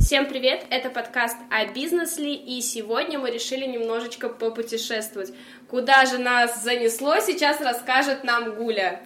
Всем привет! Это подкаст о бизнесе, и сегодня мы решили немножечко попутешествовать. Куда же нас занесло, сейчас расскажет нам Гуля.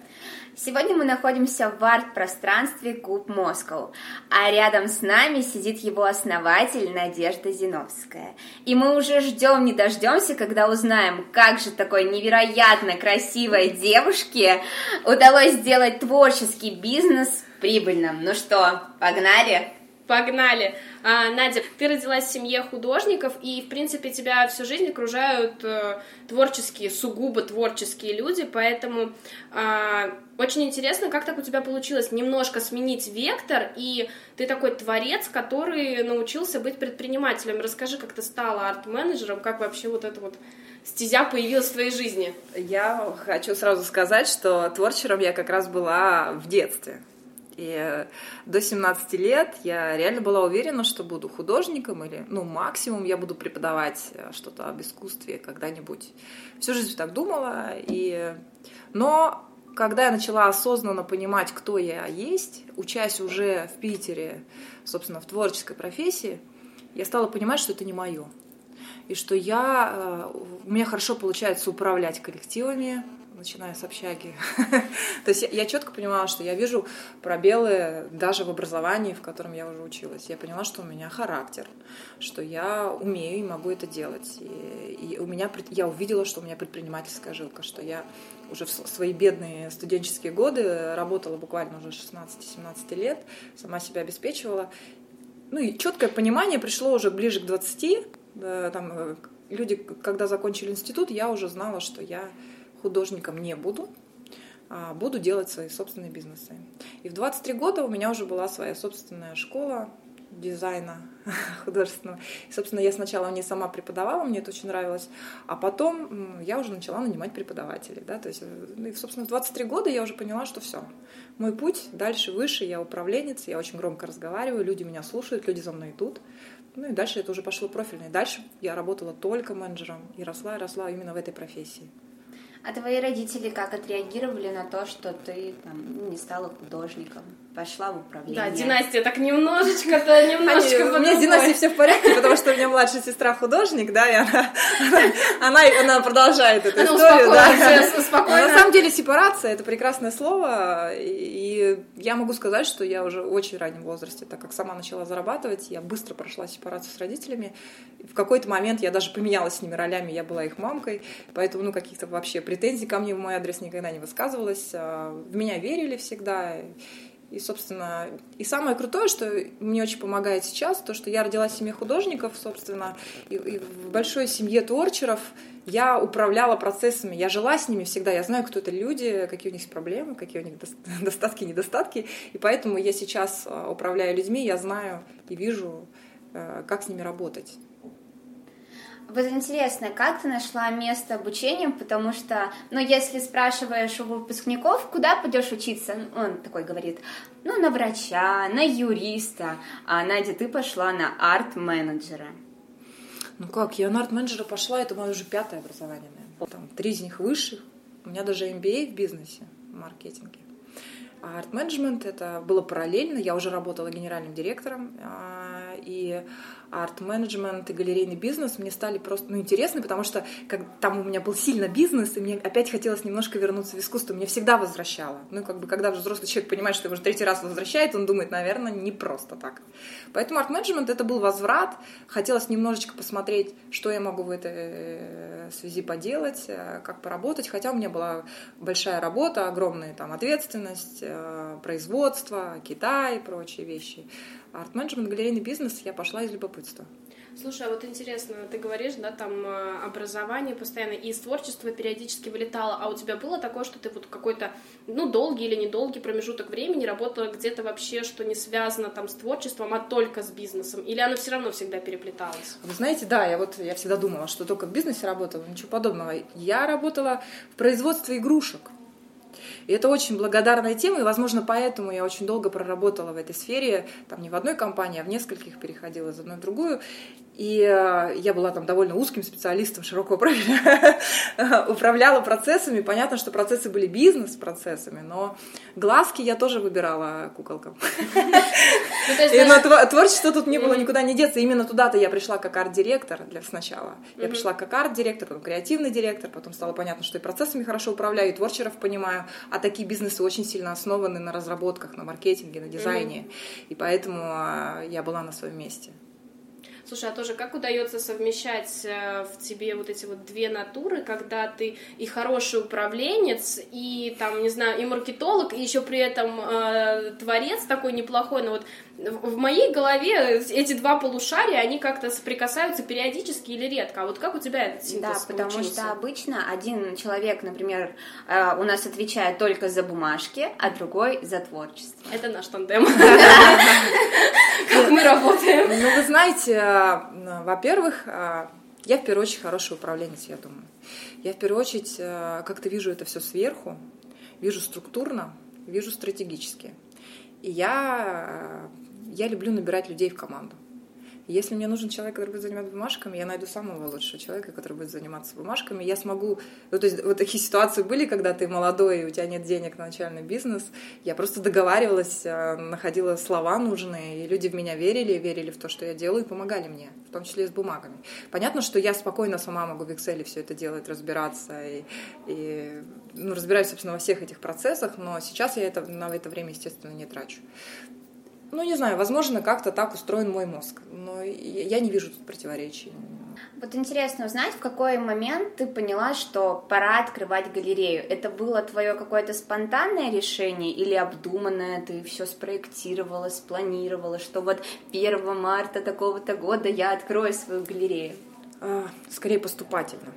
Сегодня мы находимся в арт-пространстве Куб Москва, а рядом с нами сидит его основатель Надежда Зиновская. И мы уже ждем, не дождемся, когда узнаем, как же такой невероятно красивой девушке удалось сделать творческий бизнес прибыльным. Ну что, погнали? Погнали! А, Надя, ты родилась в семье художников, и, в принципе, тебя всю жизнь окружают э, творческие, сугубо творческие люди, поэтому э, очень интересно, как так у тебя получилось немножко сменить вектор, и ты такой творец, который научился быть предпринимателем. Расскажи, как ты стала арт-менеджером, как вообще вот это вот стезя появилась в твоей жизни? Я хочу сразу сказать, что творчером я как раз была в детстве. И э, до 17 лет я реально была уверена, что буду художником или, ну, максимум я буду преподавать э, что-то об искусстве когда-нибудь. Всю жизнь так думала. И... Но когда я начала осознанно понимать, кто я есть, учась уже в Питере, собственно, в творческой профессии, я стала понимать, что это не мое. И что я, э, у меня хорошо получается управлять коллективами, начиная с общаги. То есть я, четко понимала, что я вижу пробелы даже в образовании, в котором я уже училась. Я поняла, что у меня характер, что я умею и могу это делать. И, и у меня, я увидела, что у меня предпринимательская жилка, что я уже в свои бедные студенческие годы работала буквально уже 16-17 лет, сама себя обеспечивала. Ну и четкое понимание пришло уже ближе к 20. Там, э, люди, когда закончили институт, я уже знала, что я художником не буду, а буду делать свои собственные бизнесы. И в 23 года у меня уже была своя собственная школа дизайна художественного. И, собственно, я сначала не сама преподавала, мне это очень нравилось, а потом я уже начала нанимать преподавателей. Да? То есть, ну, и, собственно, в 23 года я уже поняла, что все. Мой путь дальше выше, я управленец, я очень громко разговариваю, люди меня слушают, люди за мной идут. Ну и дальше это уже пошло профильно. И дальше я работала только менеджером и росла и росла именно в этой профессии. А твои родители как отреагировали на то, что ты там, не стала художником? Пошла в управление. Да, династия так немножечко-то, немножечко У меня с династией все в порядке, потому что у меня младшая сестра художник, да, и она, она, она продолжает эту она историю. Да. Спокойно. На самом деле сепарация — это прекрасное слово, и я могу сказать, что я уже в очень раннем возрасте, так как сама начала зарабатывать, я быстро прошла сепарацию с родителями. В какой-то момент я даже поменялась с ними ролями, я была их мамкой, поэтому, ну, каких-то вообще претензий ко мне в мой адрес никогда не высказывалось. А, в меня верили всегда, и, собственно, и самое крутое, что мне очень помогает сейчас, то, что я родилась в семье художников, собственно, и, и в большой семье творчеров я управляла процессами, я жила с ними всегда, я знаю, кто это люди, какие у них проблемы, какие у них достатки, недостатки, и поэтому я сейчас а, управляю людьми, я знаю и вижу, э, как с ними работать. Вот интересно, как ты нашла место обучения, потому что, ну, если спрашиваешь у выпускников, куда пойдешь учиться, он такой говорит, ну, на врача, на юриста, а Надя, ты пошла на арт-менеджера. Ну как, я на арт-менеджера пошла, это мое уже пятое образование, наверное. Там три из них высших, у меня даже MBA в бизнесе, в маркетинге. А арт-менеджмент это было параллельно, я уже работала генеральным директором, а, и арт-менеджмент и галерейный бизнес мне стали просто ну, интересны, потому что как, там у меня был сильно бизнес, и мне опять хотелось немножко вернуться в искусство. Меня всегда возвращало. Ну, как бы, когда взрослый человек понимает, что его уже третий раз возвращает, он думает, наверное, не просто так. Поэтому арт-менеджмент это был возврат. Хотелось немножечко посмотреть, что я могу в этой э, связи поделать, э, как поработать. Хотя у меня была большая работа, огромная там ответственность, э, производство, Китай и прочие вещи арт-менеджмент, галерейный бизнес я пошла из любопытства. Слушай, а вот интересно, ты говоришь, да, там э, образование постоянно, и из творчества периодически вылетало, а у тебя было такое, что ты вот какой-то, ну, долгий или недолгий промежуток времени работала где-то вообще, что не связано там с творчеством, а только с бизнесом, или оно все равно всегда переплеталось? Вы знаете, да, я вот, я всегда думала, что только в бизнесе работала, ничего подобного. Я работала в производстве игрушек. И это очень благодарная тема, и, возможно, поэтому я очень долго проработала в этой сфере, там не в одной компании, а в нескольких переходила из одной в другую. И э, я была там довольно узким специалистом широкого профиля, управляла процессами. Понятно, что процессы были бизнес-процессами, но глазки я тоже выбирала куколкам. Ну, но творчество тут не было никуда не деться. Именно туда-то я пришла как арт-директор для сначала. Я пришла как арт-директор, потом креативный директор, потом стало понятно, что и процессами хорошо управляю, и творчеров понимаю. А такие бизнесы очень сильно основаны на разработках, на маркетинге, на дизайне. И поэтому а, я была на своем месте. Слушай, а тоже как удается совмещать э, в тебе вот эти вот две натуры, когда ты и хороший управленец, и там, не знаю, и маркетолог, и еще при этом э, творец такой неплохой, но вот в моей голове эти два полушария, они как-то соприкасаются периодически или редко. А вот как у тебя этот синтез Да, потому получился? что обычно один человек, например, э, у нас отвечает только за бумажки, а другой за творчество. Это наш тандем. Как мы работаем. Ну, вы знаете, э, во-первых, э, я в первую очередь хороший управленец, я думаю. Я в первую очередь как-то вижу это все сверху, вижу структурно, вижу стратегически. И я я люблю набирать людей в команду. Если мне нужен человек, который будет заниматься бумажками, я найду самого лучшего человека, который будет заниматься бумажками. Я смогу... Ну, то есть вот такие ситуации были, когда ты молодой, и у тебя нет денег на начальный бизнес. Я просто договаривалась, э, находила слова нужные, и люди в меня верили, верили в то, что я делаю, и помогали мне, в том числе и с бумагами. Понятно, что я спокойно сама могу в Excel все это делать, разбираться, и, и ну, разбираюсь, собственно, во всех этих процессах, но сейчас я это, на это время, естественно, не трачу. Ну, не знаю, возможно, как-то так устроен мой мозг, но я не вижу тут противоречий. Вот интересно узнать, в какой момент ты поняла, что пора открывать галерею. Это было твое какое-то спонтанное решение или обдуманное? Ты все спроектировала, спланировала, что вот 1 марта такого-то года я открою свою галерею? А, скорее поступательно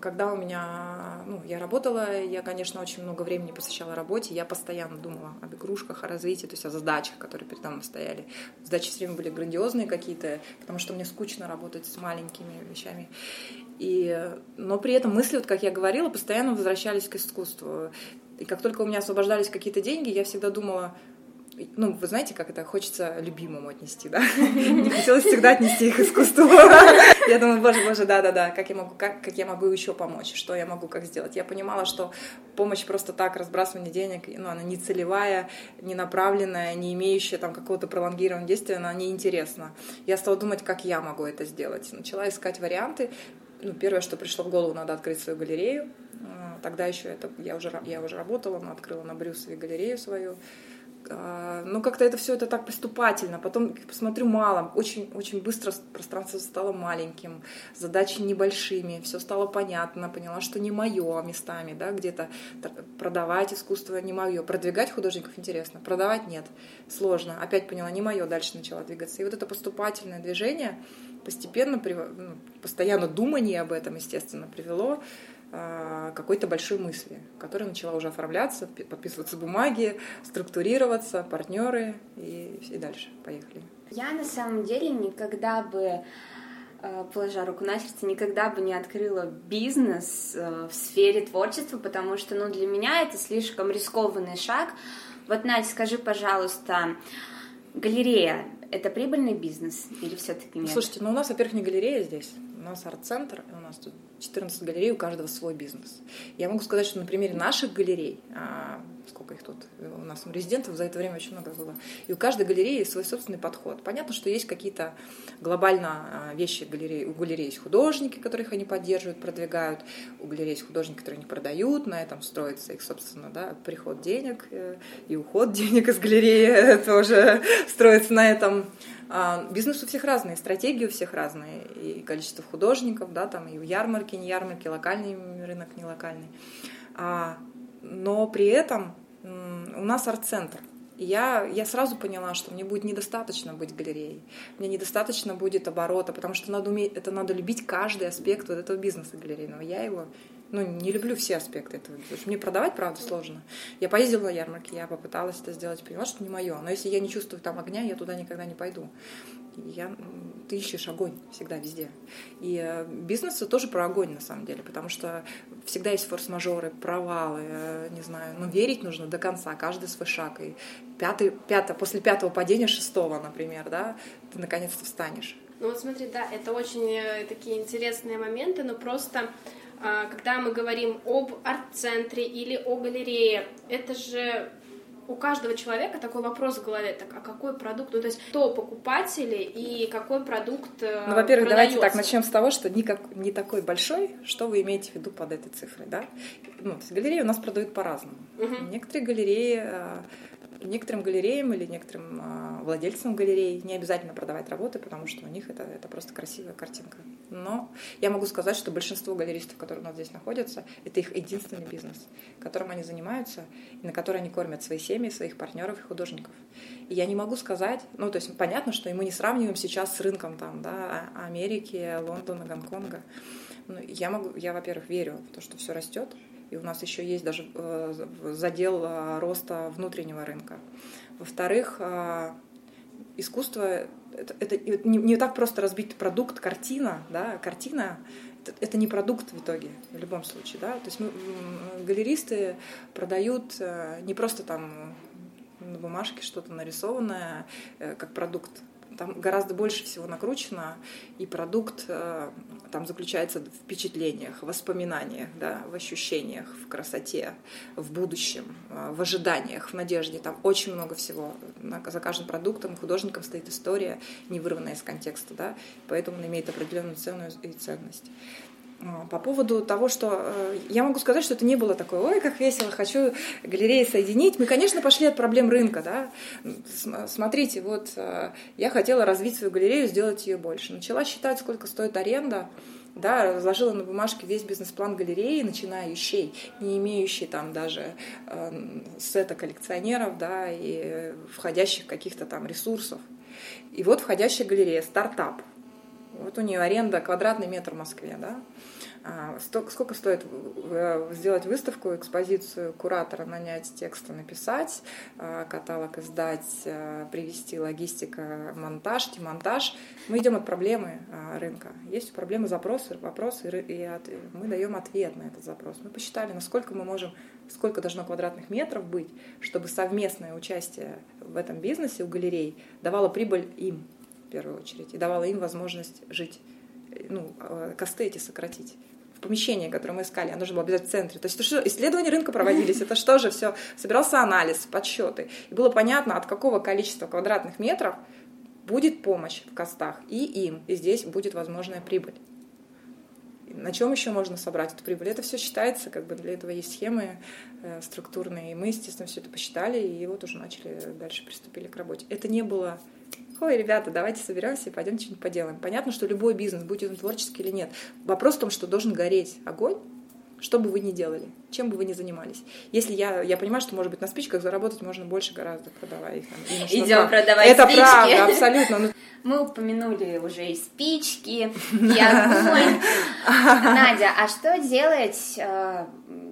когда у меня, ну, я работала, я, конечно, очень много времени посвящала работе, я постоянно думала об игрушках, о развитии, то есть о задачах, которые передо мной стояли. Задачи все время были грандиозные какие-то, потому что мне скучно работать с маленькими вещами. И, но при этом мысли, вот как я говорила, постоянно возвращались к искусству. И как только у меня освобождались какие-то деньги, я всегда думала, ну, вы знаете, как это хочется любимому отнести, да? Не хотелось всегда отнести их искусству. Я думаю, боже, боже, да-да-да, как я могу, как, как я могу еще помочь, что я могу как сделать. Я понимала, что помощь просто так, разбрасывание денег, ну, она не целевая, не направленная, не имеющая там какого-то пролонгированного действия, она неинтересна. Я стала думать, как я могу это сделать. Начала искать варианты. Ну, первое, что пришло в голову, надо открыть свою галерею. А, тогда еще это я уже, я уже работала, но открыла на Брюсове галерею свою. А, ну, как-то это все это так поступательно. Потом посмотрю мало, очень, очень быстро пространство стало маленьким, задачи небольшими, все стало понятно, поняла, что не мое местами, да, где-то продавать искусство не мое, продвигать художников интересно, продавать нет, сложно. Опять поняла, не мое, дальше начала двигаться. И вот это поступательное движение постепенно, ну, постоянно думание об этом, естественно, привело какой-то большой мысли, которая начала уже оформляться, подписываться бумаги, структурироваться, партнеры и, и дальше. Поехали. Я на самом деле никогда бы а, положа руку на сердце, никогда бы не открыла бизнес а, в сфере творчества, потому что, ну, для меня это слишком рискованный шаг. Вот, Надя, скажи, пожалуйста, галерея — это прибыльный бизнес или все-таки нет? Слушайте, ну у нас, во-первых, не галерея здесь, у нас арт-центр, у нас тут 14 галерей, у каждого свой бизнес. Я могу сказать, что на примере наших галерей, а, сколько их тут, у нас резидентов за это время очень много было, и у каждой галереи свой собственный подход. Понятно, что есть какие-то глобально а, вещи галереи. У галерей есть художники, которых они поддерживают, продвигают, у галерей есть художники, которые они продают, на этом строится их, собственно, да, приход денег э, и уход денег из галереи тоже строится на этом. А, бизнес у всех разный, стратегии у всех разные, и количество художников, да, там и у ярмарки, не ярмарки, локальный рынок, не локальный. А, но при этом у нас арт-центр. Я, я сразу поняла, что мне будет недостаточно быть галереей, мне недостаточно будет оборота, потому что надо уметь, это надо любить каждый аспект вот этого бизнеса галерейного. Я его ну, не люблю все аспекты этого. Потому что мне продавать, правда, сложно. Я поездила на ярмарке, я попыталась это сделать, поняла, что не мое. Но если я не чувствую там огня, я туда никогда не пойду. Я, ты ищешь огонь всегда везде. И э, бизнес тоже про огонь, на самом деле, потому что всегда есть форс-мажоры, провалы, э, не знаю, но верить нужно до конца, каждый свой шаг. И пятый, пятый, после пятого падения шестого, например, да, ты наконец-то встанешь. Ну вот смотри, да, это очень э, такие интересные моменты, но просто когда мы говорим об арт-центре или о галерее, это же у каждого человека такой вопрос в голове, так, а какой продукт, ну, то есть кто покупатели и какой продукт э, Ну, во-первых, давайте так, начнем с того, что никак, не такой большой, что вы имеете в виду под этой цифрой, да? Ну, галереи у нас продают по-разному. Угу. Некоторые галереи э, некоторым галереям или некоторым а, владельцам галерей не обязательно продавать работы, потому что у них это, это просто красивая картинка. Но я могу сказать, что большинство галеристов, которые у нас здесь находятся, это их единственный бизнес, которым они занимаются, и на который они кормят свои семьи, своих партнеров и художников. И я не могу сказать, ну, то есть понятно, что мы не сравниваем сейчас с рынком там, да, Америки, Лондона, Гонконга. Ну, я могу, я, во-первых, верю в то, что все растет, и у нас еще есть даже э, задел э, роста внутреннего рынка. Во-вторых, э, искусство это, это не, не так просто разбить продукт, картина, да, картина это, это не продукт в итоге, в любом случае, да, то есть мы, галеристы продают не просто там на бумажке что-то нарисованное как продукт, там гораздо больше всего накручено, и продукт э, там заключается в впечатлениях, в воспоминаниях, да, в ощущениях, в красоте, в будущем, э, в ожиданиях, в надежде. Там очень много всего. За каждым продуктом, художником стоит история, не вырванная из контекста, да, поэтому он имеет определенную цену и ценность. А, по поводу того, что э, я могу сказать, что это не было такое, ой, как весело, хочу галереи соединить. Мы, конечно, пошли от проблем рынка, да. Смотрите, вот э, я хотела развить свою галерею, сделать ее больше. Начала считать, сколько стоит аренда, да, разложила на бумажке весь бизнес-план галереи, начинающей, не имеющей там даже э, сета коллекционеров, да, и входящих каких-то там ресурсов. И вот входящая галерея, стартап. Вот у нее аренда квадратный метр в Москве, да. А, сколько стоит сделать выставку, экспозицию, куратора нанять, тексты написать, а, каталог издать, а, привести логистика, монтаж, демонтаж. Мы идем от проблемы рынка. Есть проблемы, запросы, вопросы, и мы даем ответ на этот запрос. Мы посчитали, насколько мы можем, сколько должно квадратных метров быть, чтобы совместное участие в этом бизнесе у галерей давало прибыль им в первую очередь и давало им возможность жить ну, косты эти сократить помещение, которое мы искали, оно же было обязательно в центре. То есть это что, исследования рынка проводились, это что же все, собирался анализ, подсчеты. И было понятно, от какого количества квадратных метров будет помощь в костах и им, и здесь будет возможная прибыль. На чем еще можно собрать эту прибыль? Это все считается, как бы для этого есть схемы э, структурные. И мы, естественно, все это посчитали, и вот уже начали дальше приступили к работе. Это не было ой, ребята, давайте соберемся и пойдем что-нибудь поделаем. Понятно, что любой бизнес, будь он творческий или нет, вопрос в том, что должен гореть огонь, что бы вы ни делали, чем бы вы ни занимались. Если я, я понимаю, что, может быть, на спичках заработать можно больше гораздо, продавая их. Идем продавать Это спички. правда, абсолютно. Ну, Мы упомянули уже и спички, и огонь. Надя, а что делать, э,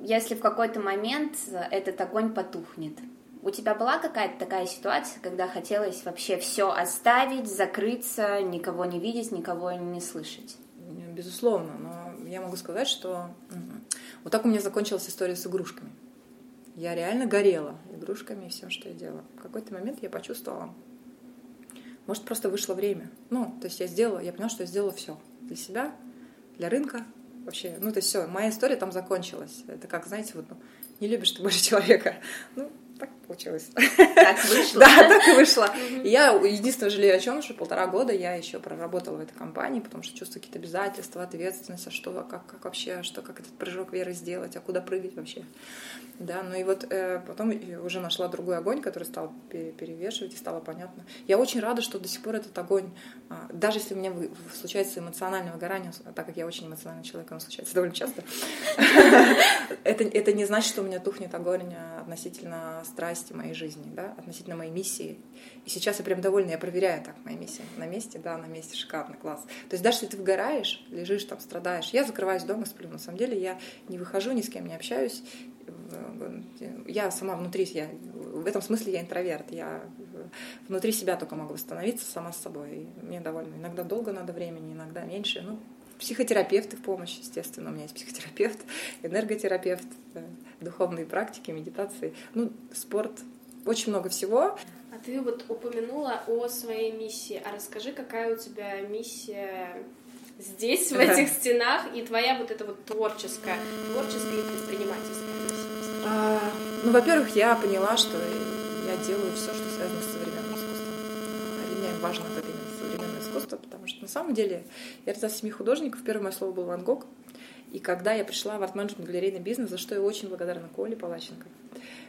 если в какой-то момент этот огонь потухнет? У тебя была какая-то такая ситуация, когда хотелось вообще все оставить, закрыться, никого не видеть, никого не слышать? Безусловно, но я могу сказать, что вот так у меня закончилась история с игрушками. Я реально горела игрушками и всем, что я делала. В какой-то момент я почувствовала, может, просто вышло время. Ну, то есть я сделала, я поняла, что я сделала все для себя, для рынка, вообще. Ну, то есть все, моя история там закончилась. Это как, знаете, вот, ну, не любишь ты больше человека. Ну, так получилось. Так вышло. Да, так и вышло. И я единственное жалею о чем, что полтора года я еще проработала в этой компании, потому что чувствую какие-то обязательства, ответственность, а что, как, как вообще, что, как этот прыжок веры сделать, а куда прыгать вообще. Да, ну и вот э, потом уже нашла другой огонь, который стал перевешивать, и стало понятно. Я очень рада, что до сих пор этот огонь, э, даже если у меня случается эмоциональное выгорание, так как я очень эмоциональный человек, оно случается довольно часто, это, это не значит, что у меня тухнет огонь относительно страсти моей жизни, да, относительно моей миссии. И сейчас я прям довольна, я проверяю так, моя миссия на месте, да, на месте, шикарно, класс. То есть даже если ты вгораешь, лежишь там, страдаешь, я закрываюсь дома, сплю. На самом деле я не выхожу, ни с кем не общаюсь. Я сама внутри, я, в этом смысле я интроверт. Я внутри себя только могу восстановиться сама с собой. И мне довольно. Иногда долго надо времени, иногда меньше. Ну, психотерапевты в помощь, естественно. У меня есть психотерапевт, энерготерапевт, духовные практики, медитации. Ну, спорт, очень много всего. А ты вот упомянула о своей миссии. А расскажи, какая у тебя миссия здесь, в этих стенах, и твоя вот эта вот творческая, творческая и предпринимательская миссия? А, ну, во-первых, я поняла, что я делаю все, что связано с современным искусством. И мне важно вот это искусство, потому что на самом деле я родилась в семьи художников, первое мое слово был Ван Гог, и когда я пришла в арт-менеджмент галерейный бизнес, за что я очень благодарна Коле Палаченко,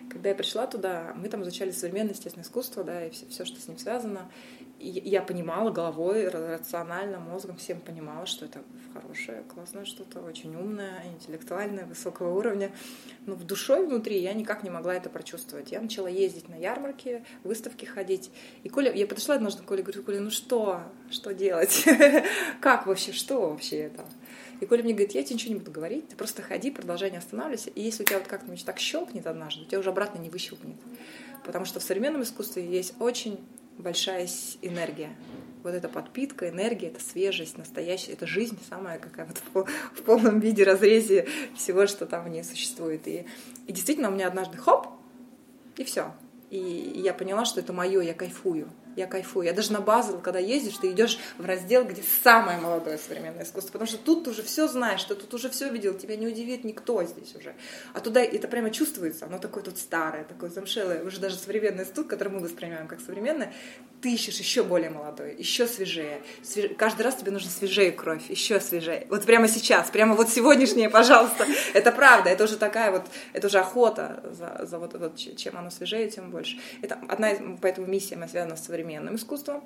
когда я пришла туда, мы там изучали современное естественное искусство, да, и все, все, что с ним связано. Я понимала головой, рационально, мозгом, всем понимала, что это хорошее, классное что-то, очень умное, интеллектуальное, высокого уровня. Но в душой внутри я никак не могла это прочувствовать. Я начала ездить на ярмарки, выставки ходить. И Коля, я подошла однажды к Коле говорю, Коля, ну что, что делать? Как вообще, что вообще это? И Коля мне говорит, я тебе ничего не буду говорить, ты просто ходи, продолжай, не останавливайся. И если у тебя вот как-нибудь так щелкнет однажды, у тебя уже обратно не выщелкнет. Потому что в современном искусстве есть очень большая энергия. Вот эта подпитка, энергия, это свежесть, настоящая, это жизнь самая какая вот в, полном виде разрезе всего, что там в ней существует. И, и действительно у меня однажды хоп, и все. И я поняла, что это мое, я кайфую я кайфую. Я даже на базу, когда ездишь, ты идешь в раздел, где самое молодое современное искусство, потому что тут ты уже все знаешь, ты тут уже все видел, тебя не удивит никто здесь уже. А туда это прямо чувствуется, оно такое тут старое, такое замшелое, уже даже современный институт, который мы воспринимаем как современное, ты ищешь еще более молодое, еще свежее. Свеж... Каждый раз тебе нужно свежее кровь, еще свежее. Вот прямо сейчас, прямо вот сегодняшнее, пожалуйста. Это правда, это уже такая вот, это уже охота за, за вот, вот чем оно свежее, тем больше. Это одна из, поэтому миссия моя связана с современным искусством.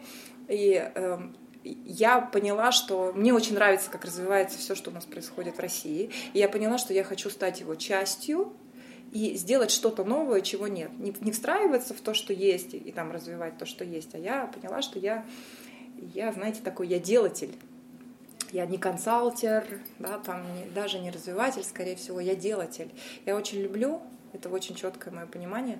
И э, я поняла, что мне очень нравится, как развивается все, что у нас происходит в России. И я поняла, что я хочу стать его частью, и сделать что-то новое, чего нет. Не, не встраиваться в то, что есть, и, и там развивать то, что есть. А я поняла, что я, я знаете, такой, я делатель. Я не консалтер, да, там не, даже не развиватель, скорее всего, я делатель. Я очень люблю, это очень четкое мое понимание,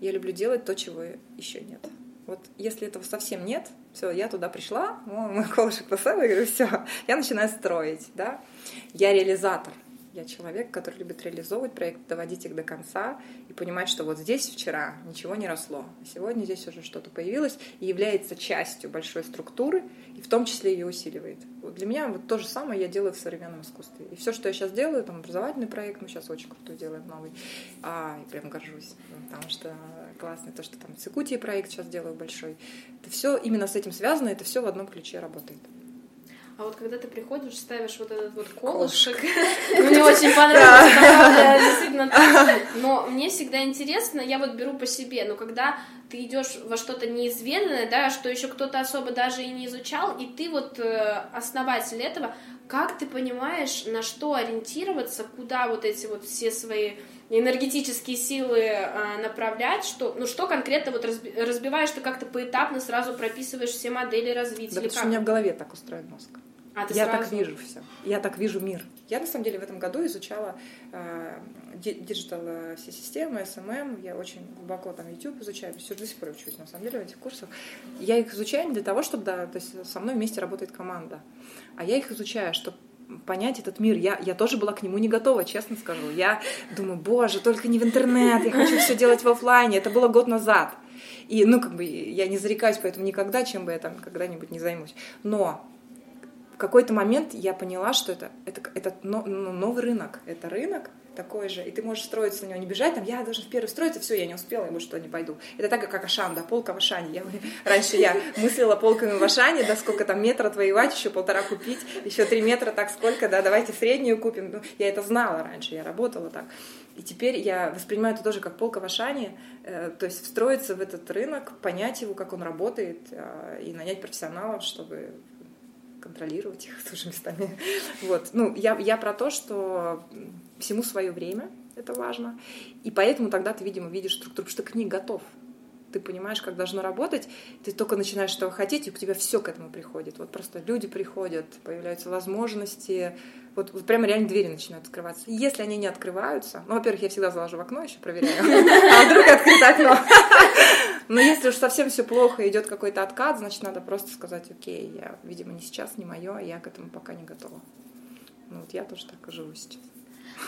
я люблю делать то, чего еще нет. Вот если этого совсем нет, все, я туда пришла, мой колышек поставила, и говорю, все, я начинаю строить, да. Я реализатор, я человек, который любит реализовывать проект, доводить их до конца и понимать, что вот здесь вчера ничего не росло, а сегодня здесь уже что-то появилось и является частью большой структуры, и в том числе ее усиливает. Вот для меня вот то же самое я делаю в современном искусстве. И все, что я сейчас делаю, там образовательный проект, мы сейчас очень крутой делаем новый, а, и прям горжусь, потому что классно, то, что там Цикутии проект сейчас делаю большой, это все именно с этим связано, это все в одном ключе работает. А вот когда ты приходишь, ставишь вот этот вот колышек, мне очень понравилось, действительно Но мне всегда интересно, я вот беру по себе, но когда ты идешь во что-то неизведанное, да, что еще кто-то особо даже и не изучал, и ты вот э, основатель этого, как ты понимаешь, на что ориентироваться, куда вот эти вот все свои энергетические силы э, направлять, что, ну что конкретно вот разбиваешь ты как-то поэтапно, сразу прописываешь все модели развития? Да, потому что у меня в голове так устроен мозг. А, я сразу... так вижу все. Я так вижу мир. Я на самом деле в этом году изучала э, digital э, все системы, SMM. Я очень глубоко там YouTube изучаю, все до сих пор учусь на самом деле в этих курсах. Я их изучаю не для того, чтобы да, то есть со мной вместе работает команда, а я их изучаю, чтобы понять этот мир. Я, я тоже была к нему не готова, честно скажу. Я думаю, боже, только не в интернет, я хочу все делать в офлайне. Это было год назад. И, ну, как бы, я не зарекаюсь поэтому никогда, чем бы я там когда-нибудь не займусь. Но в какой-то момент я поняла, что это, это, это новый рынок. Это рынок такой же, и ты можешь строиться на него, не бежать, там, я должен в первый строиться, все, я не успела, я больше туда не пойду. Это так, как Ашан, да, полка в Ашане. Я, раньше я мыслила полками в Ашане, да, сколько там метра отвоевать, еще полтора купить, еще три метра, так сколько, да, давайте среднюю купим. Ну, я это знала раньше, я работала так. И теперь я воспринимаю это тоже как полка в Ашане, э, то есть встроиться в этот рынок, понять его, как он работает, э, и нанять профессионалов, чтобы контролировать их тоже местами. Вот. Ну, я, я про то, что всему свое время. это важно. И поэтому тогда ты, видимо, видишь структуру, потому что книг готов ты понимаешь, как должно работать, ты только начинаешь этого хотеть, и у тебя все к этому приходит. Вот просто люди приходят, появляются возможности, вот, вот прямо реально двери начинают открываться. Если они не открываются, ну, во-первых, я всегда заложу в окно еще проверяю, а вдруг открыто окно. Но если уж совсем все плохо, идет какой-то откат, значит, надо просто сказать, окей, я, видимо, не сейчас, не мое, я к этому пока не готова. Ну, вот я тоже так и живу сейчас.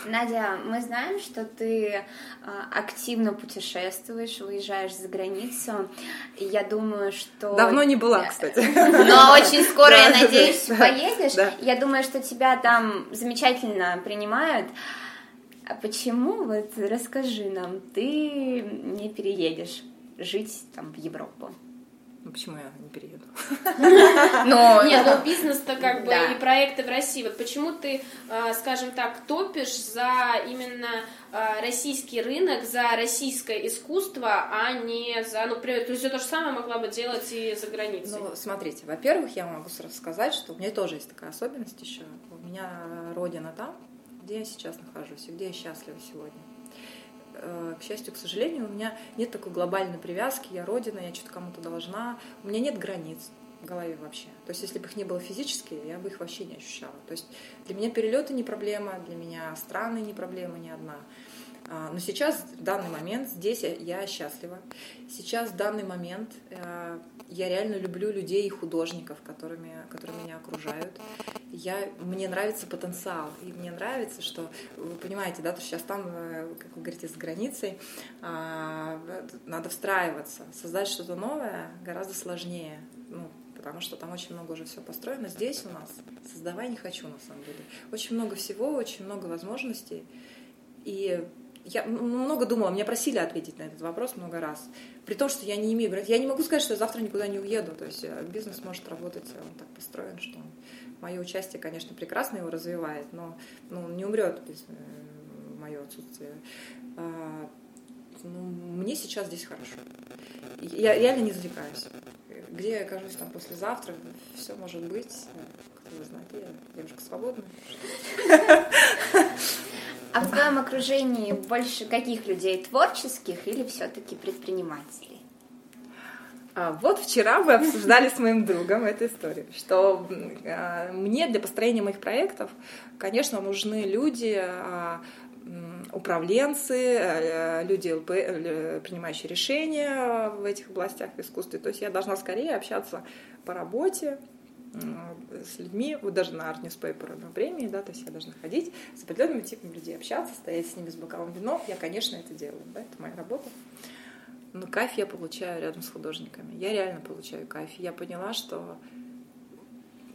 Надя, мы знаем, что ты а, активно путешествуешь, выезжаешь за границу. Я думаю, что... Давно не была, кстати. Но очень скоро, я надеюсь, поедешь. Я думаю, что тебя там замечательно принимают. А почему, вот расскажи нам, ты не переедешь жить там в Европу? Ну, почему я не перееду? Но... Нет, ну бизнес-то как бы и проекты в России. Вот почему ты, а, скажем так, топишь за именно а, российский рынок, за российское искусство, а не за... Ну, то есть все то же самое могла бы делать и за границей. Ну, смотрите, во-первых, я могу сразу сказать, что у меня тоже есть такая особенность еще. У меня родина там, где я сейчас нахожусь, и где я счастлива сегодня. Э, к счастью, к сожалению, у меня нет такой глобальной привязки, я родина, я что-то кому-то должна, у меня нет границ в голове вообще. То есть, если бы их не было физически, я бы их вообще не ощущала. То есть, для меня перелеты не проблема, для меня страны не проблема ни одна. А, но сейчас, в данный момент, здесь я, счастлива. Сейчас, в данный момент, э, я реально люблю людей и художников, которыми, которые меня окружают. Я, мне нравится потенциал. И мне нравится, что вы понимаете, да, то сейчас там, э, как вы говорите, с границей, а, надо встраиваться. Создать что-то новое гораздо сложнее. Ну, потому что там очень много уже все построено. Здесь у нас создавай не хочу, на самом деле. Очень много всего, очень много возможностей. И я много думала, меня просили ответить на этот вопрос много раз. При том, что я не имею... Я не могу сказать, что я завтра никуда не уеду. То есть э, бизнес может работать, он так построен, что мое участие, конечно, прекрасно его развивает, но ну, он не умрет без э, мое отсутствие. А, ну, мне сейчас здесь хорошо. Я реально не зарекаюсь. Где я окажусь там послезавтра, все может быть. Кто знает, я девушка свободная. А в твоем окружении больше каких людей? Творческих или все-таки предпринимателей? А, вот вчера мы обсуждали с моим другом эту историю, что а, мне для построения моих проектов, конечно, нужны люди, а, управленцы, э, люди, э, принимающие решения в этих областях в искусстве. То есть я должна скорее общаться по работе, с людьми, вот даже на Art Newspaper на премии, да, то есть я должна ходить с определенными типами людей, общаться, стоять с ними с бокалом вино, я, конечно, это делаю, да, это моя работа. Но кайф я получаю рядом с художниками. Я реально получаю кайф. Я поняла, что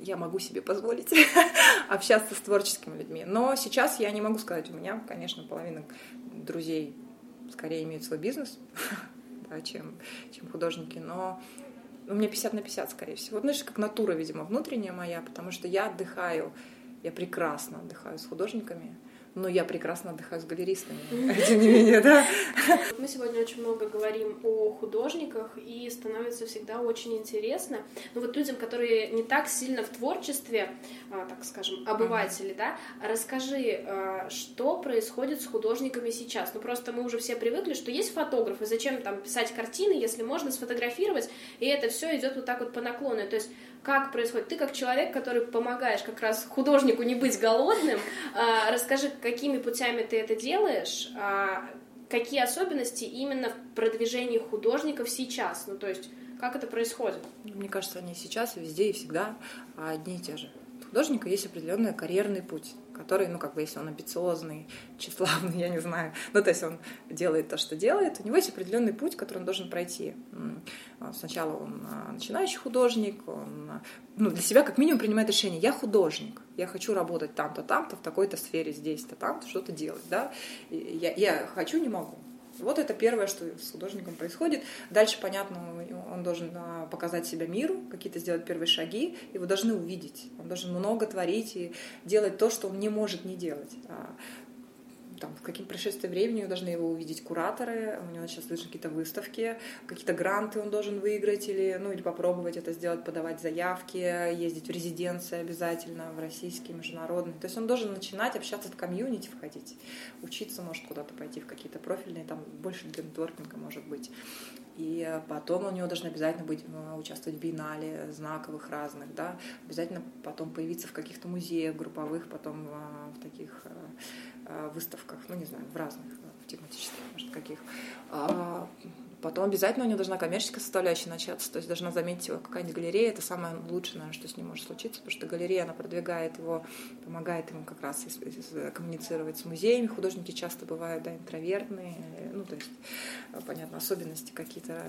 я могу себе позволить общаться с творческими людьми. Но сейчас я не могу сказать, у меня, конечно, половина друзей скорее имеют свой бизнес, да, чем, чем художники, но у меня 50 на 50, скорее всего. Знаешь, как натура, видимо, внутренняя моя, потому что я отдыхаю, я прекрасно отдыхаю с художниками, но я прекрасно отдыхаю с галеристами, тем не менее, да. Мы сегодня очень много говорим о художниках, и становится всегда очень интересно. Ну вот людям, которые не так сильно в творчестве, а, так скажем, обыватели, да, расскажи, а, что происходит с художниками сейчас? Ну просто мы уже все привыкли, что есть фотографы, зачем там писать картины, если можно сфотографировать, и это все идет вот так вот по наклону. То есть как происходит? Ты как человек, который помогаешь как раз художнику не быть голодным, а, расскажи, какими путями ты это делаешь, а, какие особенности именно в продвижении художников сейчас, ну то есть как это происходит? Мне кажется, они сейчас везде и всегда одни и те же. У художника есть определенный карьерный путь который, ну, как бы, если он амбициозный, тщеславный, я не знаю, ну, то есть он делает то, что делает, у него есть определенный путь, который он должен пройти. А, сначала он а, начинающий художник, он а, ну, для себя как минимум принимает решение, я художник, я хочу работать там-то, там-то, в такой-то сфере, здесь-то, там-то, что-то делать, да, я, я хочу, не могу, вот это первое, что с художником происходит. Дальше, понятно, он должен а, показать себя миру, какие-то сделать первые шаги, его должны увидеть. Он должен много творить и делать то, что он не может не делать. Там, в каким прошествии времени должны его увидеть кураторы, у него сейчас слышны какие-то выставки, какие-то гранты он должен выиграть или, ну, или попробовать это сделать, подавать заявки, ездить в резиденции обязательно, в российские, международные. То есть он должен начинать общаться в комьюнити, входить, учиться, может, куда-то пойти в какие-то профильные, там больше для может быть. И потом у него должны обязательно быть, э, участвовать в биеннале знаковых разных, да, обязательно потом появиться в каких-то музеях групповых, потом э, в таких э, выставках, ну, не знаю, в разных, в тематических, может, каких. Потом обязательно у него должна коммерческая составляющая начаться, то есть должна заметить его какая-нибудь галерея, это самое лучшее, наверное, что с ним может случиться, потому что галерея, она продвигает его, помогает ему как раз коммуницировать с музеями, художники часто бывают, да, интровертные, ну, то есть, понятно, особенности какие-то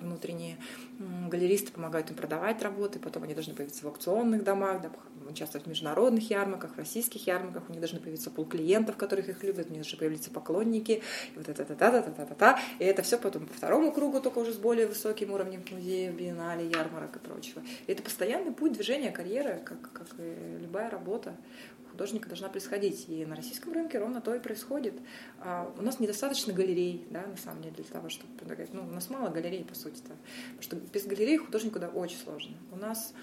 внутренние. Галеристы помогают им продавать работы, потом они должны появиться в аукционных домах, да, участвовать в международных ярмарках, в российских ярмарках, у них должны появиться пол клиентов, которых их любят, у них должны появиться поклонники, и вот это та та та та та та та и это все потом по второму кругу, только уже с более высоким уровнем музеев, биеннале, ярмарок и прочего. И это постоянный путь движения карьеры, как, как и любая работа художника должна происходить. И на российском рынке ровно то и происходит. А у нас недостаточно галерей, да, на самом деле, для того, чтобы предлагать. Ну, у нас мало галерей, по сути-то. Потому что без галерей художнику да, очень сложно. У нас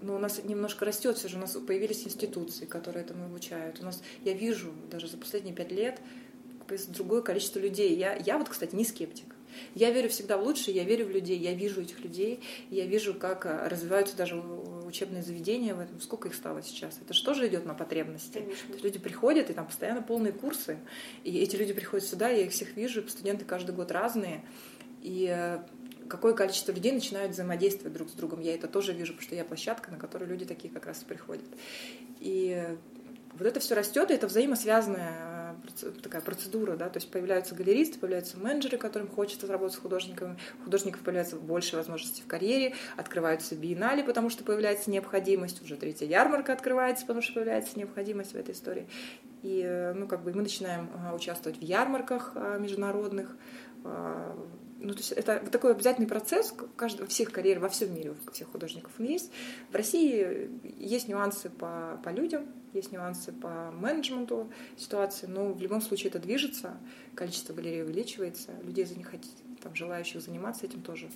ну, у нас немножко растет все же, у нас появились институции, которые этому обучают. У нас, я вижу даже за последние пять лет другое количество людей. Я, я вот, кстати, не скептик. Я верю всегда в лучшее, я верю в людей, я вижу этих людей, я вижу, как а, развиваются даже учебные заведения в этом. Сколько их стало сейчас? Это же тоже идет на потребности. люди приходят, и там постоянно полные курсы. И эти люди приходят сюда, я их всех вижу, студенты каждый год разные. И э, какое количество людей начинают взаимодействовать друг с другом. Я это тоже вижу, потому что я площадка, на которую люди такие как раз приходят. И вот это все растет, и это взаимосвязанная э, такая процедура, да, то есть появляются галеристы, появляются менеджеры, которым хочется работать с художниками, у художников появляется больше возможностей в карьере, открываются биеннале, потому что появляется необходимость, уже третья ярмарка открывается, потому что появляется необходимость в этой истории. И, э, ну, как бы мы начинаем э, участвовать в ярмарках международных, ну, то есть это такой обязательный процесс каждого, всех карьер во всем мире, у всех художников он есть. В России есть нюансы по, по людям, есть нюансы по менеджменту ситуации, но в любом случае это движется, количество галерей увеличивается, людей за них там, желающих заниматься этим тоже.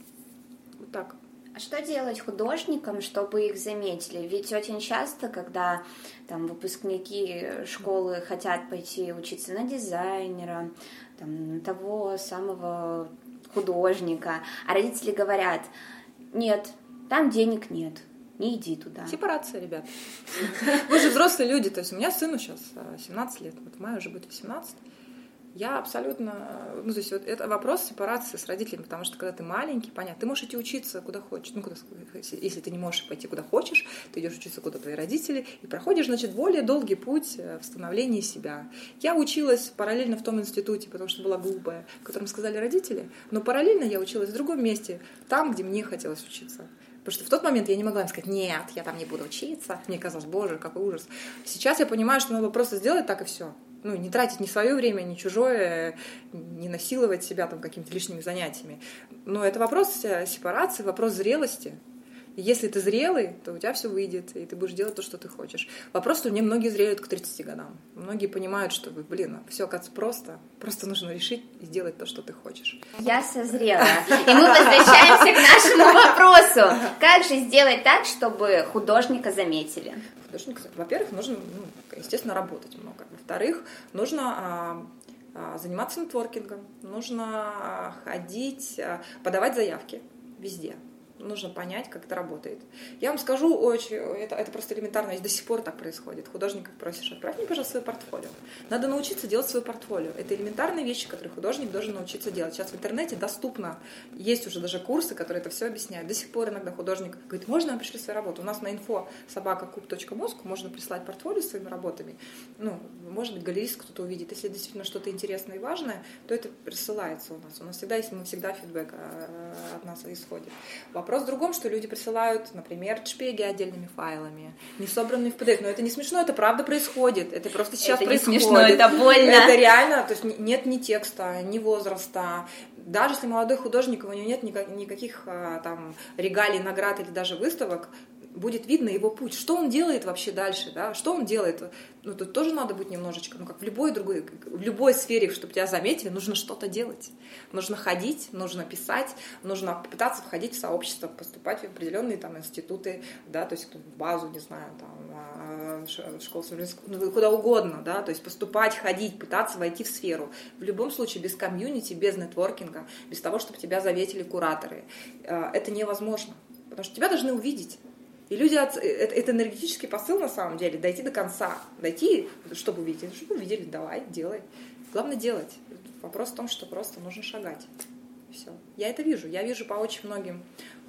Вот так. А что делать художникам, чтобы их заметили? Ведь очень часто, когда там выпускники школы хотят пойти учиться на дизайнера, там, того самого художника, а родители говорят, нет, там денег нет, не иди туда. Сепарация, ребят. Вы же взрослые люди, то есть у меня сыну сейчас 17 лет, вот в мае уже будет 18. Я абсолютно, ну, то есть вот это вопрос сепарации с родителями, потому что когда ты маленький, понятно, ты можешь идти учиться куда хочешь, ну, куда, если ты не можешь пойти куда хочешь, ты идешь учиться куда твои родители, и проходишь, значит, более долгий путь э, в становлении себя. Я училась параллельно в том институте, потому что была глупая, в котором сказали родители, но параллельно я училась в другом месте, там, где мне хотелось учиться. Потому что в тот момент я не могла им сказать, нет, я там не буду учиться. Мне казалось, боже, какой ужас. Сейчас я понимаю, что надо просто сделать так и все ну, не тратить ни свое время, ни чужое, не насиловать себя там какими-то лишними занятиями. Но это вопрос сепарации, вопрос зрелости. Если ты зрелый, то у тебя все выйдет, и ты будешь делать то, что ты хочешь. Вопрос, что мне многие зреют к 30 годам. Многие понимают, что, блин, все оказывается просто. Просто нужно решить и сделать то, что ты хочешь. Я созрела. И мы возвращаемся к нашему вопросу. Как же сделать так, чтобы художника заметили? Художник, во-первых, нужно, ну, естественно, работать много. Во-вторых, нужно а, а, заниматься нетворкингом, нужно а, ходить, подавать заявки везде нужно понять, как это работает. Я вам скажу, очень, это, это просто элементарно, до сих пор так происходит. Художников просишь, отправь мне, пожалуйста, свое портфолио. Надо научиться делать свое портфолио. Это элементарные вещи, которые художник должен научиться делать. Сейчас в интернете доступно, есть уже даже курсы, которые это все объясняют. До сих пор иногда художник говорит, можно я пришлю свою работу? У нас на info собакакуб.мозг можно прислать портфолио своими работами. Ну, может быть, галерист кто-то увидит. Если действительно что-то интересное и важное, то это присылается у нас. У нас всегда есть, мы всегда фидбэк э, от нас исходит. Вопрос Вопрос в другом, что люди присылают, например, шпеги отдельными файлами, не собранные в PDF. Но это не смешно, это правда происходит. Это просто сейчас это происходит. Не смешно, это больно. Это реально, то есть нет ни текста, ни возраста. Даже если молодой художник, у него нет никаких а, там регалий, наград или даже выставок, будет видно его путь, что он делает вообще дальше, да, что он делает. Ну, тут тоже надо быть немножечко, ну, как в любой другой, в любой сфере, чтобы тебя заметили, нужно что-то делать. Нужно ходить, нужно писать, нужно пытаться входить в сообщество, поступать в определенные там институты, да, то есть в базу, не знаю, там, а, в школу, ну, куда угодно, да, то есть поступать, ходить, пытаться войти в сферу. В любом случае без комьюнити, без нетворкинга, без того, чтобы тебя заметили кураторы, э, это невозможно. Потому что тебя должны увидеть. И люди, это, это энергетический посыл на самом деле, дойти до конца, дойти, чтобы увидеть, чтобы увидели, давай, делай. Главное делать. Вопрос в том, что просто нужно шагать. Все. Я это вижу. Я вижу по очень многим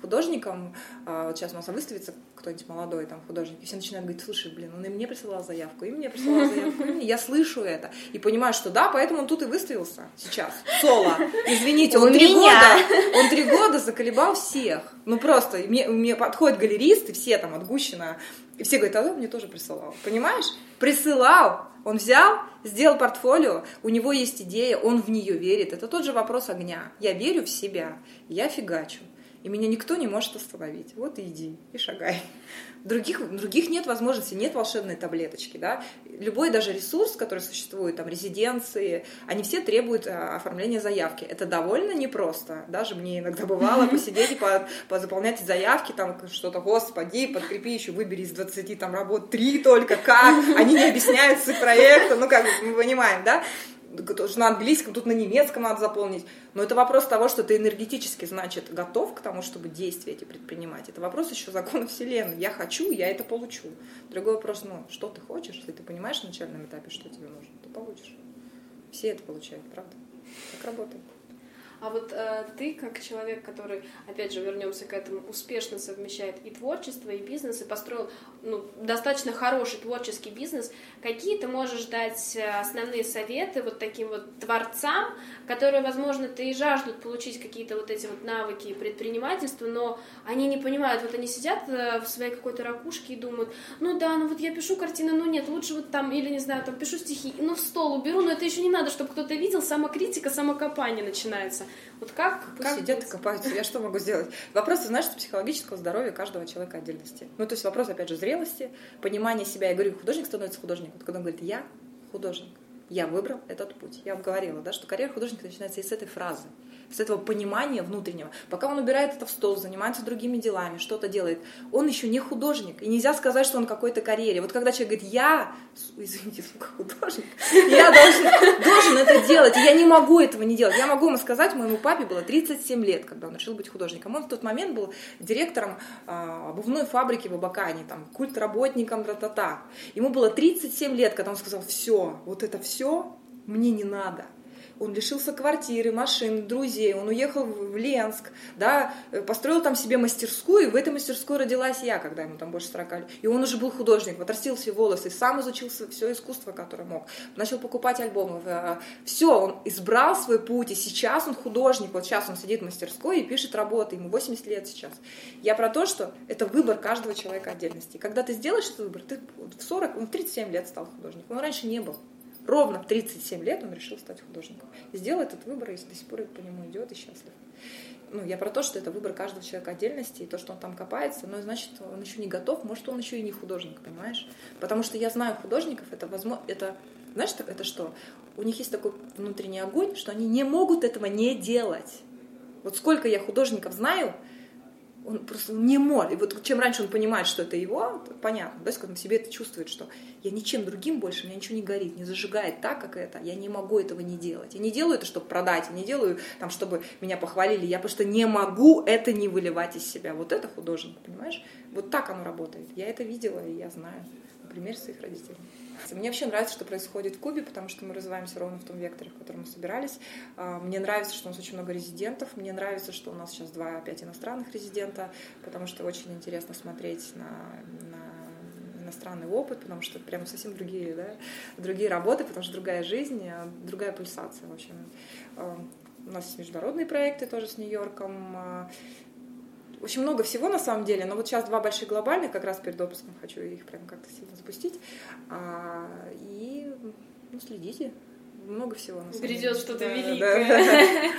художникам, а, вот сейчас у нас выставится кто-нибудь молодой там художник, и все начинают говорить, слушай, блин, он и мне присылал заявку, и мне присылал заявку, и мне. я слышу это, и понимаю, что да, поэтому он тут и выставился сейчас, соло. Извините, он три года, он три года заколебал всех. Ну просто, мне, мне подходят галеристы, все там от Гущина, и все говорят, а он мне тоже присылал. Понимаешь? Присылал, он взял, сделал портфолио, у него есть идея, он в нее верит. Это тот же вопрос огня. Я верю в себя, я фигачу и меня никто не может остановить. Вот и иди, и шагай. Других, других нет возможности, нет волшебной таблеточки. Да? Любой даже ресурс, который существует, там, резиденции, они все требуют а, оформления заявки. Это довольно непросто. Даже мне иногда бывало посидеть и позаполнять заявки, там что-то, господи, подкрепи еще, выбери из 20 там работ три только, как? Они не объясняют суть проекта, ну как мы понимаем, да? Тоже на английском, тут на немецком надо заполнить. Но это вопрос того, что ты энергетически, значит, готов к тому, чтобы действия эти предпринимать. Это вопрос еще закона Вселенной. Я хочу, я это получу. Другой вопрос, ну, что ты хочешь, если ты понимаешь на начальном этапе, что тебе нужно, ты получишь. Все это получают, правда? Так работает. А вот э, ты, как человек, который, опять же, вернемся к этому, успешно совмещает и творчество, и бизнес, и построил ну, достаточно хороший творческий бизнес, какие ты можешь дать э, основные советы вот таким вот творцам, которые, возможно, ты и жаждут получить какие-то вот эти вот навыки предпринимательства, но они не понимают, вот они сидят э, в своей какой-то ракушке и думают, ну да, ну вот я пишу картины, ну нет, лучше вот там, или не знаю, там пишу стихи, ну в стол уберу, но это еще не надо, чтобы кто-то видел, самокритика, самокопание начинается. Вот как? Пусть как сидят и копаются, я что могу сделать? Вопрос, знаешь, психологического здоровья каждого человека отдельности. Ну, то есть вопрос, опять же, зрелости, понимания себя. Я говорю, художник становится художником. Вот когда он говорит, я художник, я выбрал этот путь. Я вам говорила, да, что карьера художника начинается и с этой фразы с этого понимания внутреннего. Пока он убирает это в стол, занимается другими делами, что-то делает, он еще не художник. И нельзя сказать, что он какой-то карьере. Вот когда человек говорит, я, извините, сука, художник, я должен, должен это делать, и я не могу этого не делать. Я могу ему сказать, моему папе было 37 лет, когда он решил быть художником. Он в тот момент был директором а, обувной фабрики в Абакане, там, культработником, тра-та-та. Ему было 37 лет, когда он сказал, все, вот это все мне не надо он лишился квартиры, машин, друзей, он уехал в Ленск, да, э, построил там себе мастерскую, и в этой мастерской родилась я, когда ему там больше 40 лет. И он уже был художник, отрастил все волосы, сам изучил все искусство, которое мог, начал покупать альбомы. Э, все, он избрал свой путь, и сейчас он художник, вот сейчас он сидит в мастерской и пишет работы, ему 80 лет сейчас. Я про то, что это выбор каждого человека отдельности. И когда ты сделаешь этот выбор, ты в 40, он в 37 лет стал художником, он раньше не был ровно в 37 лет он решил стать художником. Сделал этот выбор, и до сих пор по нему идет и счастлив. Ну, я про то, что это выбор каждого человека отдельности, и то, что он там копается, но значит, он еще не готов, может, он еще и не художник, понимаешь? Потому что я знаю художников, это возможно, это, знаешь, это что? У них есть такой внутренний огонь, что они не могут этого не делать. Вот сколько я художников знаю, он просто не может. И вот чем раньше он понимает, что это его, то понятно. Да, когда он себе это чувствует, что я ничем другим больше, меня ничего не горит, не зажигает так, как это, я не могу этого не делать. Я не делаю это, чтобы продать, я не делаю, там, чтобы меня похвалили, я просто не могу это не выливать из себя. Вот это художник, понимаешь? Вот так оно работает. Я это видела, и я знаю, например, своих родителей. Мне вообще нравится, что происходит в Кубе, потому что мы развиваемся ровно в том векторе, в котором мы собирались. А, мне нравится, что у нас очень много резидентов. Мне нравится, что у нас сейчас два опять иностранных резидента, потому что очень интересно смотреть на, на иностранный опыт, потому что прям совсем другие, да, другие работы, потому что другая жизнь, а, другая пульсация, в общем. А, у нас есть международные проекты тоже с Нью-Йорком, очень много всего на самом деле, но вот сейчас два больших глобальных, как раз перед отпуском хочу их прям как-то сильно запустить. А, и ну, следите, много всего. На самом Грядет что-то Да, великое. да, да.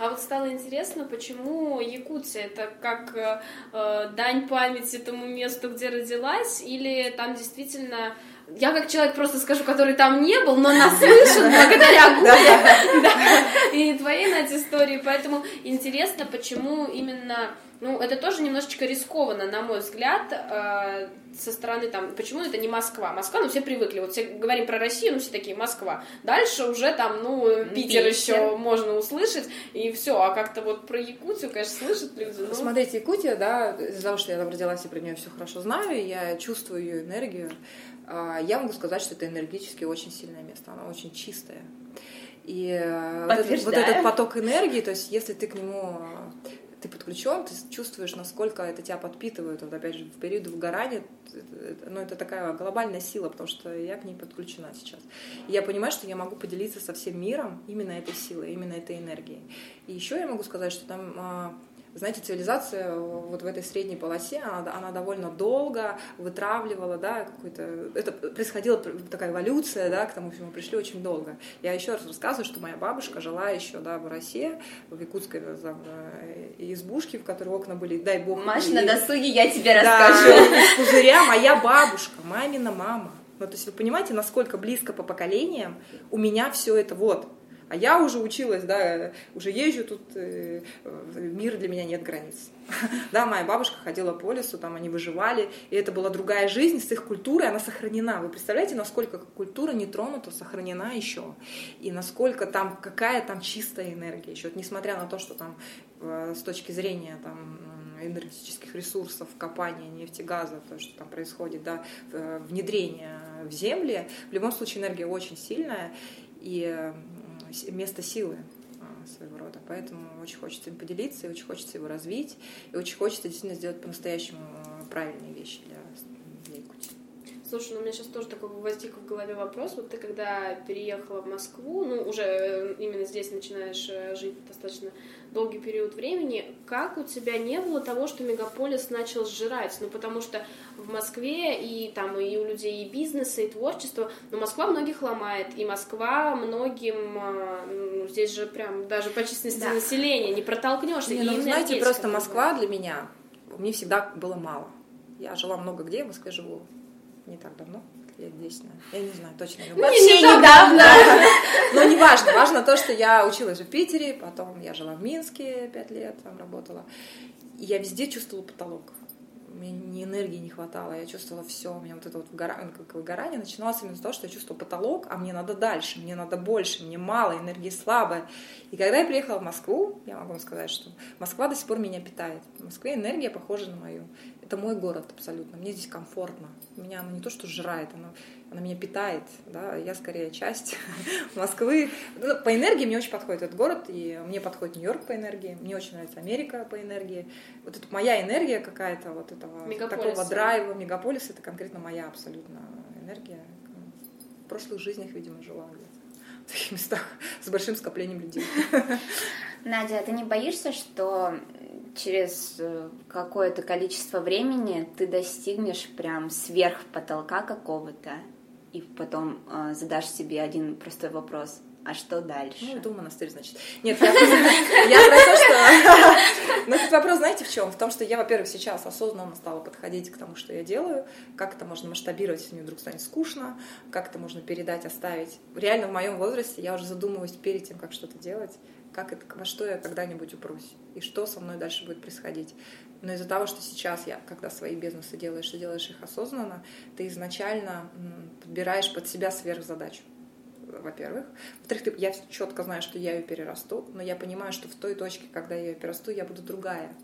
А вот стало интересно, почему Якутия? Это как э, э, дань памяти тому месту, где родилась, или там действительно... Я как человек просто скажу, который там не был, но наслышан благодаря Гуле да, и твоей, Надя, истории. Поэтому интересно, почему именно... Ну, это тоже немножечко рискованно, на мой взгляд, э, со стороны там, почему это не Москва? Москва, ну, все привыкли, вот все говорим про Россию, ну, все такие, Москва. Дальше уже там, ну, Питер, Питер. еще можно услышать, и все, а как-то вот про Якутию, конечно, слышат люди, ну, Смотрите, Якутия, да, из-за того, что я там родилась и про нее все хорошо знаю, я чувствую ее энергию, а, я могу сказать, что это энергетически очень сильное место, оно очень чистое. И э, вот этот, вот этот поток энергии, то есть если ты к нему ты подключен, ты чувствуешь, насколько это тебя подпитывает. Вот опять же, в период выгорания, это- ну, это такая глобальная сила, потому что я к ней подключена сейчас. И я понимаю, что я могу поделиться со всем миром именно этой силой, именно этой энергией. И еще я могу сказать, что там а, знаете, цивилизация вот в этой средней полосе, она, она довольно долго вытравливала, да, какой-то... Это происходила такая эволюция, да, к тому, мы пришли очень долго. Я еще раз рассказываю, что моя бабушка жила еще, да, в России, в якутской там, э, избушке, в которой окна были, дай бог... Маш, и- на досуге я тебе да, расскажу. из пузыря моя бабушка, мамина мама. Ну, то есть вы понимаете, насколько близко по поколениям у меня все это вот. А я уже училась, да, уже езжу тут, э, мир для меня нет границ. Да, моя бабушка ходила по лесу, там они выживали, и это была другая жизнь с их культурой, она сохранена. Вы представляете, насколько культура не тронута, сохранена еще, и насколько там, какая там чистая энергия еще, несмотря на то, что там э, с точки зрения там энергетических ресурсов, копания нефти, газа, то, что там происходит, да, э, внедрение в земли, в любом случае энергия очень сильная и э, место силы а, своего рода. Поэтому очень хочется им поделиться, и очень хочется его развить, и очень хочется действительно сделать по-настоящему э, правильные вещи для, для Якутии. Слушай, ну у меня сейчас тоже такой возник в голове вопрос. Вот ты когда переехала в Москву, ну уже э, именно здесь начинаешь э, жить достаточно долгий период времени, как у тебя не было того, что мегаполис начал сжирать? Ну потому что в Москве и там и у людей и бизнеса, и творчество, но Москва многих ломает, и Москва многим, э, ну, здесь же прям даже по численности Да. населения не протолкнешься. Не, и ну, вы знаете, просто. Москва для меня, мне всегда было мало. Я жила много где, в Москве живу не так давно, лет 10, наверное. Я не знаю, точно не помню. Вообще недавно. Но не важно. Важно то, что я училась в Питере, потом я жила в Минске пять лет, там работала. И я везде чувствовала потолок. Мне ни энергии не хватало, я чувствовала все. У меня вот это вот выгорание, как выгорание начиналось именно с того, что я чувствовала потолок, а мне надо дальше, мне надо больше, мне мало, энергии слабая. И когда я приехала в Москву, я могу вам сказать, что Москва до сих пор меня питает. В Москве энергия похожа на мою. Это мой город абсолютно. Мне здесь комфортно. Меня оно не то, что жрает, оно, оно меня питает. Да? Я скорее часть Москвы. Ну, по энергии мне очень подходит этот город, и мне подходит Нью-Йорк по энергии, мне очень нравится Америка по энергии. Вот это моя энергия какая-то, вот этого Мегаполиса. такого драйва, мегаполис, это конкретно моя абсолютно энергия. В прошлых жизнях, видимо, жила где-то в таких местах с большим скоплением людей. Надя, а ты не боишься, что через э, какое-то количество времени ты достигнешь прям сверх потолка какого-то, и потом э, задашь себе один простой вопрос, а что дальше? Ну, иду в монастырь, значит. Нет, я, я про то, что... Ну, этот вопрос, знаете, в чем? В том, что я, во-первых, сейчас осознанно стала подходить к тому, что я делаю, как это можно масштабировать, если мне вдруг станет скучно, как это можно передать, оставить. Реально в моем возрасте я уже задумываюсь перед тем, как что-то делать, как это, во что я когда-нибудь упрусь, и что со мной дальше будет происходить. Но из-за того, что сейчас я, когда свои бизнесы делаешь, ты делаешь их осознанно, ты изначально подбираешь под себя сверхзадачу во-первых. Во-вторых, я четко знаю, что я ее перерасту, но я понимаю, что в той точке, когда я ее перерасту, я буду другая,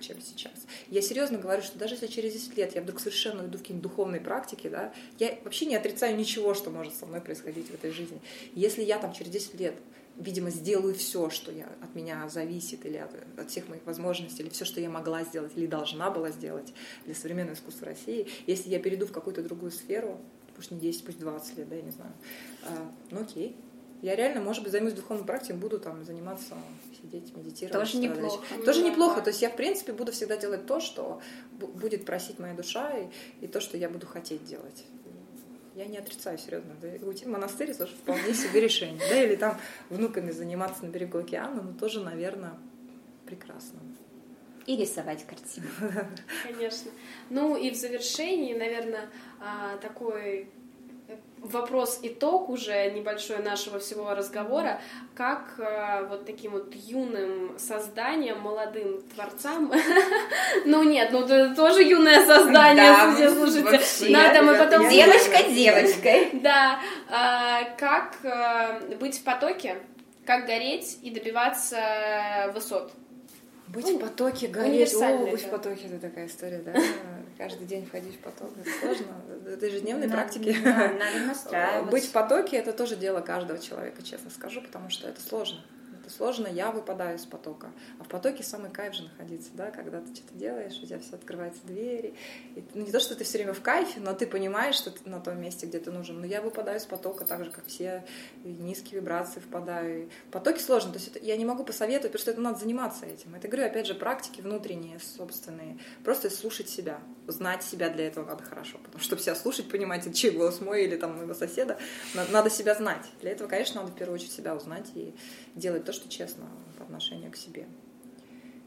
чем сейчас. Я серьезно говорю, что даже если через 10 лет я вдруг совершенно уйду в какие-нибудь духовные практики, да, я вообще не отрицаю ничего, что может со мной происходить в этой жизни. Если я там через 10 лет видимо, сделаю все, что я, от меня зависит, или от, от всех моих возможностей, или все, что я могла сделать, или должна была сделать для современного искусства России, если я перейду в какую-то другую сферу, пусть не 10, пусть 20 лет, да, я не знаю, а, ну окей. Я реально, может быть, займусь духовной практикой, буду там заниматься, сидеть, медитировать. Тоже страдать. неплохо. Тоже Ну, неплохо. да. То есть я, в принципе, буду всегда делать то, что бу- будет просить моя душа, и, и то, что я буду хотеть делать. Я не отрицаю, серьезно. Да, уйти в монастырь тоже вполне себе решение. Да, или там внуками заниматься на берегу океана, ну тоже, наверное, прекрасно. И рисовать картины. Конечно. Ну и в завершении, наверное, а, такой вопрос-итог уже небольшой нашего всего разговора, как э, вот таким вот юным созданием, молодым творцам, ну нет, ну это тоже юное создание, слушайте, надо мы потом... Девочка девочкой. Да, а, как э, быть в потоке, как гореть и добиваться высот. Быть в потоке, гореть, о, быть в потоке, это такая история, да? Каждый день входить в поток, это сложно, это ежедневные практики. Надо настраиваться. Быть в потоке, это тоже дело каждого человека, честно скажу, потому что это сложно это сложно, я выпадаю из потока. А в потоке самый кайф же находиться, да, когда ты что-то делаешь, у тебя все открываются двери. И, ну, не то, что ты все время в кайфе, но ты понимаешь, что ты на том месте, где ты нужен. Но я выпадаю из потока так же, как все, низкие вибрации впадаю. В потоке сложно, то есть это, я не могу посоветовать, потому что это надо заниматься этим. Это, говорю, опять же, практики внутренние, собственные. Просто слушать себя, знать себя для этого надо хорошо, потому что чтобы себя слушать, понимать, это чей голос мой или там моего соседа, надо себя знать. Для этого, конечно, надо в первую очередь себя узнать и делать то, что честно по отношению к себе.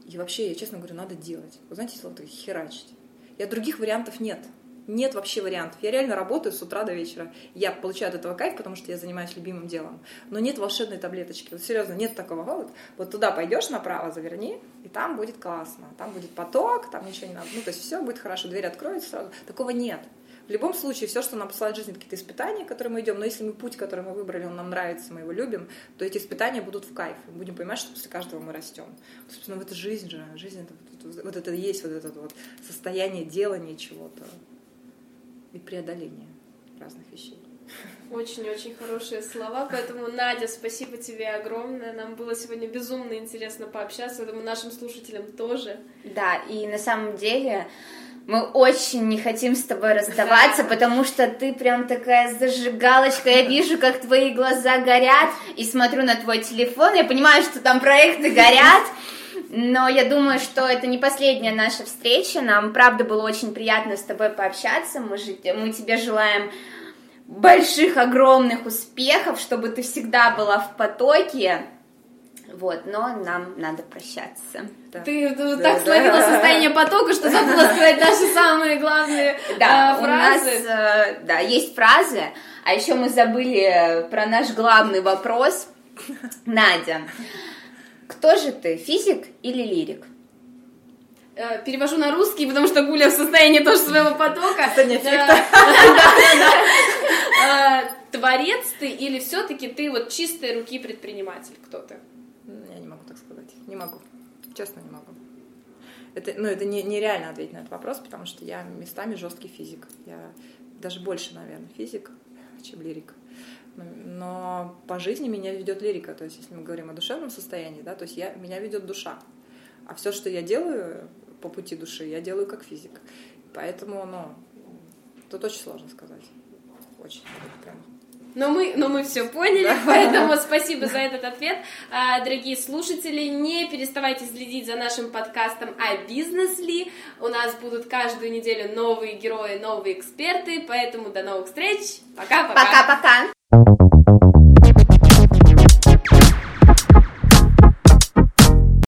И вообще, я честно говорю, надо делать. Вы знаете, слово херачить. Я других вариантов нет. Нет вообще вариантов. Я реально работаю с утра до вечера. Я получаю от этого кайф, потому что я занимаюсь любимым делом. Но нет волшебной таблеточки. Вот серьезно, нет такого. Вот, вот туда пойдешь направо, заверни, и там будет классно. Там будет поток, там ничего не надо. Ну, то есть все будет хорошо, дверь откроется сразу. Такого нет. В любом случае, все, что нам посылает жизнь, какие-то испытания, которые мы идем, но если мы путь, который мы выбрали, он нам нравится, мы его любим, то эти испытания будут в кайф. Мы будем понимать, что после каждого мы растем. Собственно, в это жизнь же. Жизнь это, вот это и есть вот это вот состояние делания чего-то и преодоления разных вещей. Очень-очень хорошие слова, поэтому, Надя, спасибо тебе огромное. Нам было сегодня безумно интересно пообщаться, я думаю, нашим слушателям тоже. Да, и на самом деле мы очень не хотим с тобой расставаться, потому что ты прям такая зажигалочка. Я вижу, как твои глаза горят, и смотрю на твой телефон. Я понимаю, что там проекты горят. Но я думаю, что это не последняя наша встреча. Нам, правда, было очень приятно с тобой пообщаться. Мы, же, мы тебе желаем больших, огромных успехов, чтобы ты всегда была в потоке. Вот, но нам надо прощаться. Да. Ты, ты да, так да. словила состояние потока, что забыла сказать наши самые главные да, э, фразы. У нас, э, да, есть фразы, а еще мы забыли про наш главный вопрос. Надя, кто же ты, физик или лирик? Э, перевожу на русский, потому что Гуля в состоянии тоже своего потока. Э, Творец ты или все-таки ты вот чистой руки предприниматель? Кто ты? Не могу. Честно, не могу. Это, ну, это не, нереально ответить на этот вопрос, потому что я местами жесткий физик. Я даже больше, наверное, физик, чем лирик. Но по жизни меня ведет лирика. То есть, если мы говорим о душевном состоянии, да, то есть я, меня ведет душа. А все, что я делаю по пути души, я делаю как физик. Поэтому, ну, тут очень сложно сказать. Очень прям но мы, но мы все поняли, поэтому спасибо за этот ответ. А, дорогие слушатели, не переставайте следить за нашим подкастом о бизнес ли. У нас будут каждую неделю новые герои, новые эксперты, поэтому до новых встреч. Пока-пока. Пока-пока.